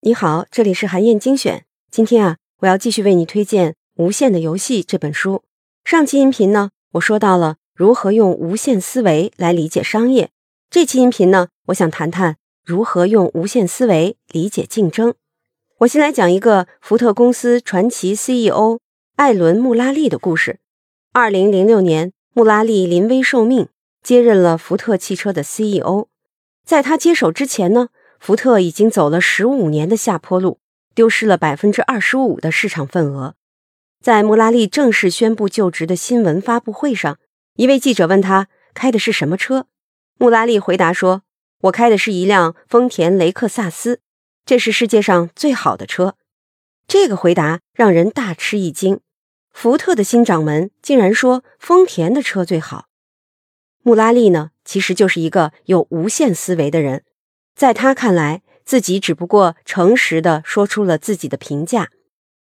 你好，这里是韩燕精选。今天啊，我要继续为你推荐《无限的游戏》这本书。上期音频呢，我说到了如何用无限思维来理解商业。这期音频呢，我想谈谈如何用无限思维理解竞争。我先来讲一个福特公司传奇 CEO 艾伦·穆拉利的故事。二零零六年，穆拉利临危受命，接任了福特汽车的 CEO。在他接手之前呢，福特已经走了十五年的下坡路，丢失了百分之二十五的市场份额。在穆拉利正式宣布就职的新闻发布会上，一位记者问他开的是什么车，穆拉利回答说：“我开的是一辆丰田雷克萨斯，这是世界上最好的车。”这个回答让人大吃一惊。福特的新掌门竟然说丰田的车最好。穆拉利呢，其实就是一个有无限思维的人。在他看来，自己只不过诚实的说出了自己的评价。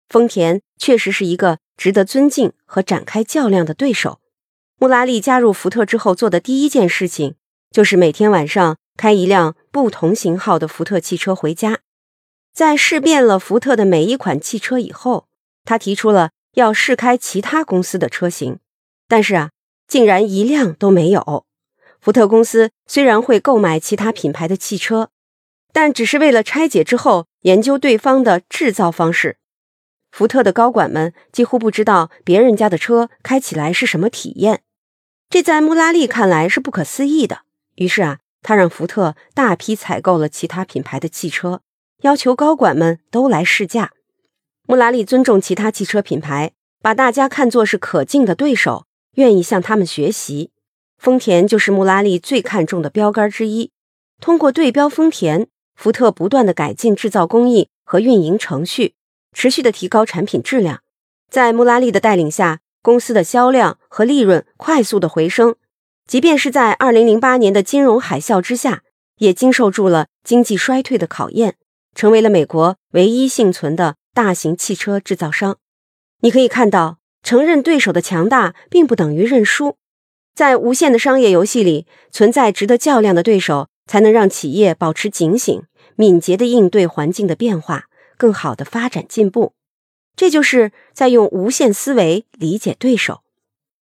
丰田确实是一个值得尊敬和展开较量的对手。穆拉利加入福特之后做的第一件事情，就是每天晚上开一辆不同型号的福特汽车回家。在试遍了福特的每一款汽车以后，他提出了要试开其他公司的车型，但是啊，竟然一辆都没有。福特公司虽然会购买其他品牌的汽车，但只是为了拆解之后研究对方的制造方式。福特的高管们几乎不知道别人家的车开起来是什么体验，这在穆拉利看来是不可思议的。于是啊，他让福特大批采购了其他品牌的汽车，要求高管们都来试驾。穆拉利尊重其他汽车品牌，把大家看作是可敬的对手，愿意向他们学习。丰田就是穆拉利最看重的标杆之一。通过对标丰田，福特不断的改进制造工艺和运营程序，持续的提高产品质量。在穆拉利的带领下，公司的销量和利润快速的回升。即便是在2008年的金融海啸之下，也经受住了经济衰退的考验，成为了美国唯一幸存的大型汽车制造商。你可以看到，承认对手的强大，并不等于认输。在无限的商业游戏里，存在值得较量的对手，才能让企业保持警醒，敏捷地应对环境的变化，更好地发展进步。这就是在用无限思维理解对手。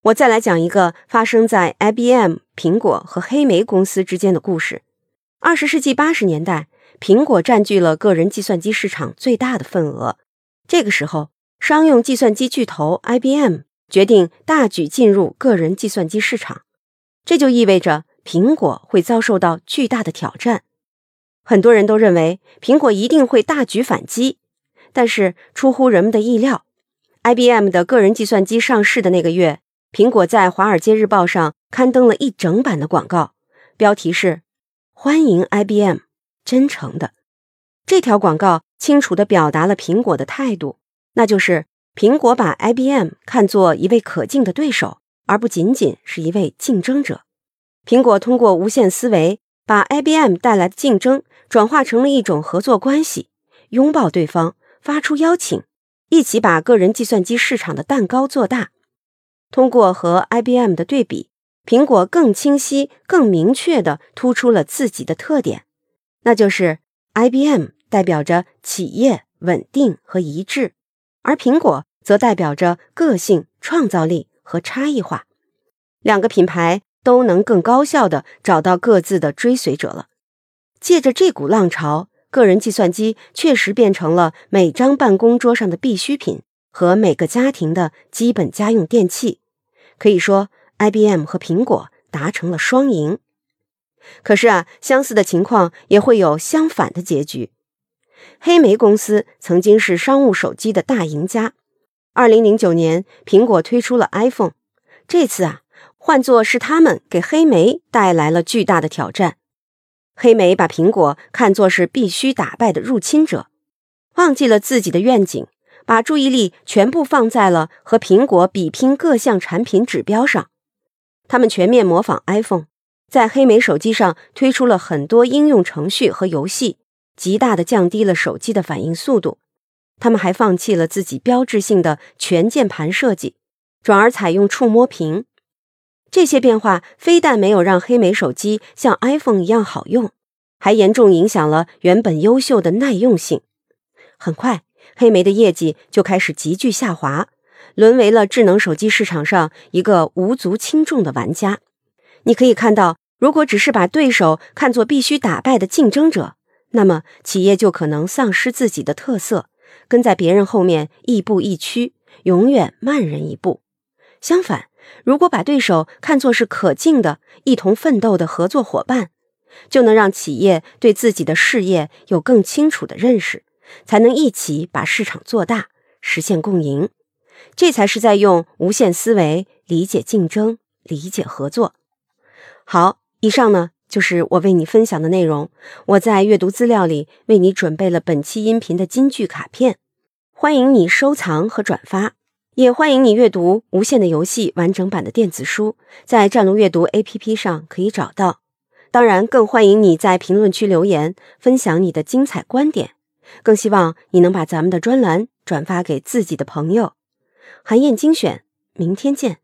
我再来讲一个发生在 IBM、苹果和黑莓公司之间的故事。二十世纪八十年代，苹果占据了个人计算机市场最大的份额。这个时候，商用计算机巨头 IBM。决定大举进入个人计算机市场，这就意味着苹果会遭受到巨大的挑战。很多人都认为苹果一定会大举反击，但是出乎人们的意料，IBM 的个人计算机上市的那个月，苹果在《华尔街日报》上刊登了一整版的广告，标题是“欢迎 IBM，真诚的”。这条广告清楚地表达了苹果的态度，那就是。苹果把 IBM 看作一位可敬的对手，而不仅仅是一位竞争者。苹果通过无限思维，把 IBM 带来的竞争转化成了一种合作关系，拥抱对方，发出邀请，一起把个人计算机市场的蛋糕做大。通过和 IBM 的对比，苹果更清晰、更明确地突出了自己的特点，那就是 IBM 代表着企业稳定和一致。而苹果则代表着个性、创造力和差异化，两个品牌都能更高效的找到各自的追随者了。借着这股浪潮，个人计算机确实变成了每张办公桌上的必需品和每个家庭的基本家用电器。可以说，IBM 和苹果达成了双赢。可是啊，相似的情况也会有相反的结局。黑莓公司曾经是商务手机的大赢家。二零零九年，苹果推出了 iPhone。这次啊，换作是他们给黑莓带来了巨大的挑战。黑莓把苹果看作是必须打败的入侵者，忘记了自己的愿景，把注意力全部放在了和苹果比拼各项产品指标上。他们全面模仿 iPhone，在黑莓手机上推出了很多应用程序和游戏。极大的降低了手机的反应速度，他们还放弃了自己标志性的全键盘设计，转而采用触摸屏。这些变化非但没有让黑莓手机像 iPhone 一样好用，还严重影响了原本优秀的耐用性。很快，黑莓的业绩就开始急剧下滑，沦为了智能手机市场上一个无足轻重的玩家。你可以看到，如果只是把对手看作必须打败的竞争者，那么企业就可能丧失自己的特色，跟在别人后面亦步亦趋，永远慢人一步。相反，如果把对手看作是可敬的、一同奋斗的合作伙伴，就能让企业对自己的事业有更清楚的认识，才能一起把市场做大，实现共赢。这才是在用无限思维理解竞争、理解合作。好，以上呢就是我为你分享的内容。我在阅读资料里为你准备了本期音频的金句卡片，欢迎你收藏和转发。也欢迎你阅读《无限的游戏》完整版的电子书，在战龙阅读 APP 上可以找到。当然，更欢迎你在评论区留言，分享你的精彩观点。更希望你能把咱们的专栏转发给自己的朋友。韩燕精选，明天见。